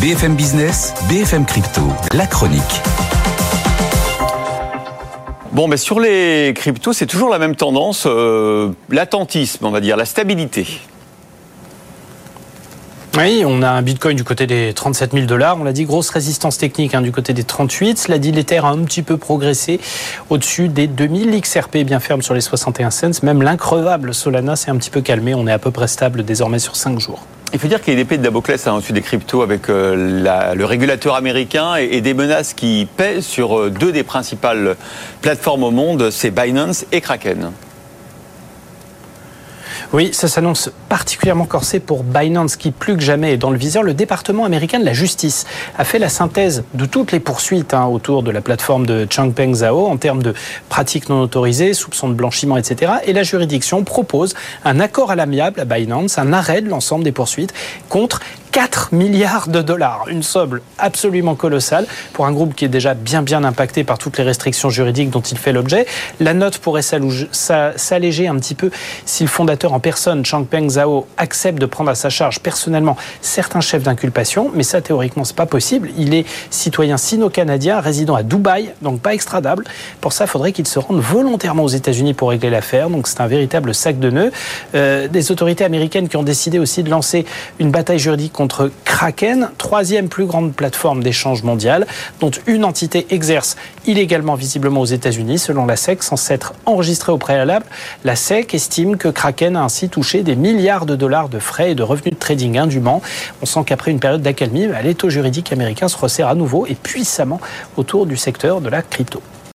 BFM Business, BFM Crypto, la chronique. Bon, mais sur les cryptos, c'est toujours la même tendance, euh, l'attentisme, on va dire, la stabilité. Oui, on a un Bitcoin du côté des 37 000 dollars. On l'a dit, grosse résistance technique hein, du côté des 38. Cela dit, l'Ether a un petit peu progressé au-dessus des 2000. L'XRP est bien ferme sur les 61 cents. Même l'increvable Solana s'est un petit peu calmé. On est à peu près stable désormais sur 5 jours. Il faut dire qu'il y a une épée de Damoclès hein, au-dessus des cryptos avec euh, le régulateur américain et, des menaces qui pèsent sur euh, deux des principales plateformes au monde, c'est Binance et Kraken. Oui, ça s'annonce particulièrement corsé pour Binance, qui plus que jamais est dans le viseur. Le département américain de la justice a fait la synthèse de toutes les poursuites hein, autour de la plateforme de Changpeng Zhao en termes de pratiques non autorisées, soupçons de blanchiment, etc. Et la juridiction propose un accord à l'amiable à Binance, un arrêt de l'ensemble des poursuites contre 4 milliards de dollars, une somme absolument colossale pour un groupe qui est déjà bien bien impacté par toutes les restrictions juridiques dont il fait l'objet. La note pourrait s'alléger un petit peu si le fondateur en personne, Changpeng Zhao, accepte de prendre à sa charge personnellement certains chefs d'inculpation, mais ça théoriquement c'est pas possible. Il est citoyen sino-canadien résidant à Dubaï, donc pas extradable. Pour ça, il faudrait qu'il se rende volontairement aux États-Unis pour régler l'affaire. Donc c'est un véritable sac de nœuds. Euh, des autorités américaines qui ont décidé aussi de lancer une bataille juridique contre contre Kraken, troisième plus grande plateforme d'échange mondiale, dont une entité exerce illégalement visiblement aux États-Unis, selon la SEC, sans s'être enregistrée au préalable. La SEC estime que Kraken a ainsi touché des milliards de dollars de frais et de revenus de trading indûment. On sent qu'après une période d'accalmie, l'étau juridique américain se resserre à nouveau et puissamment autour du secteur de la crypto.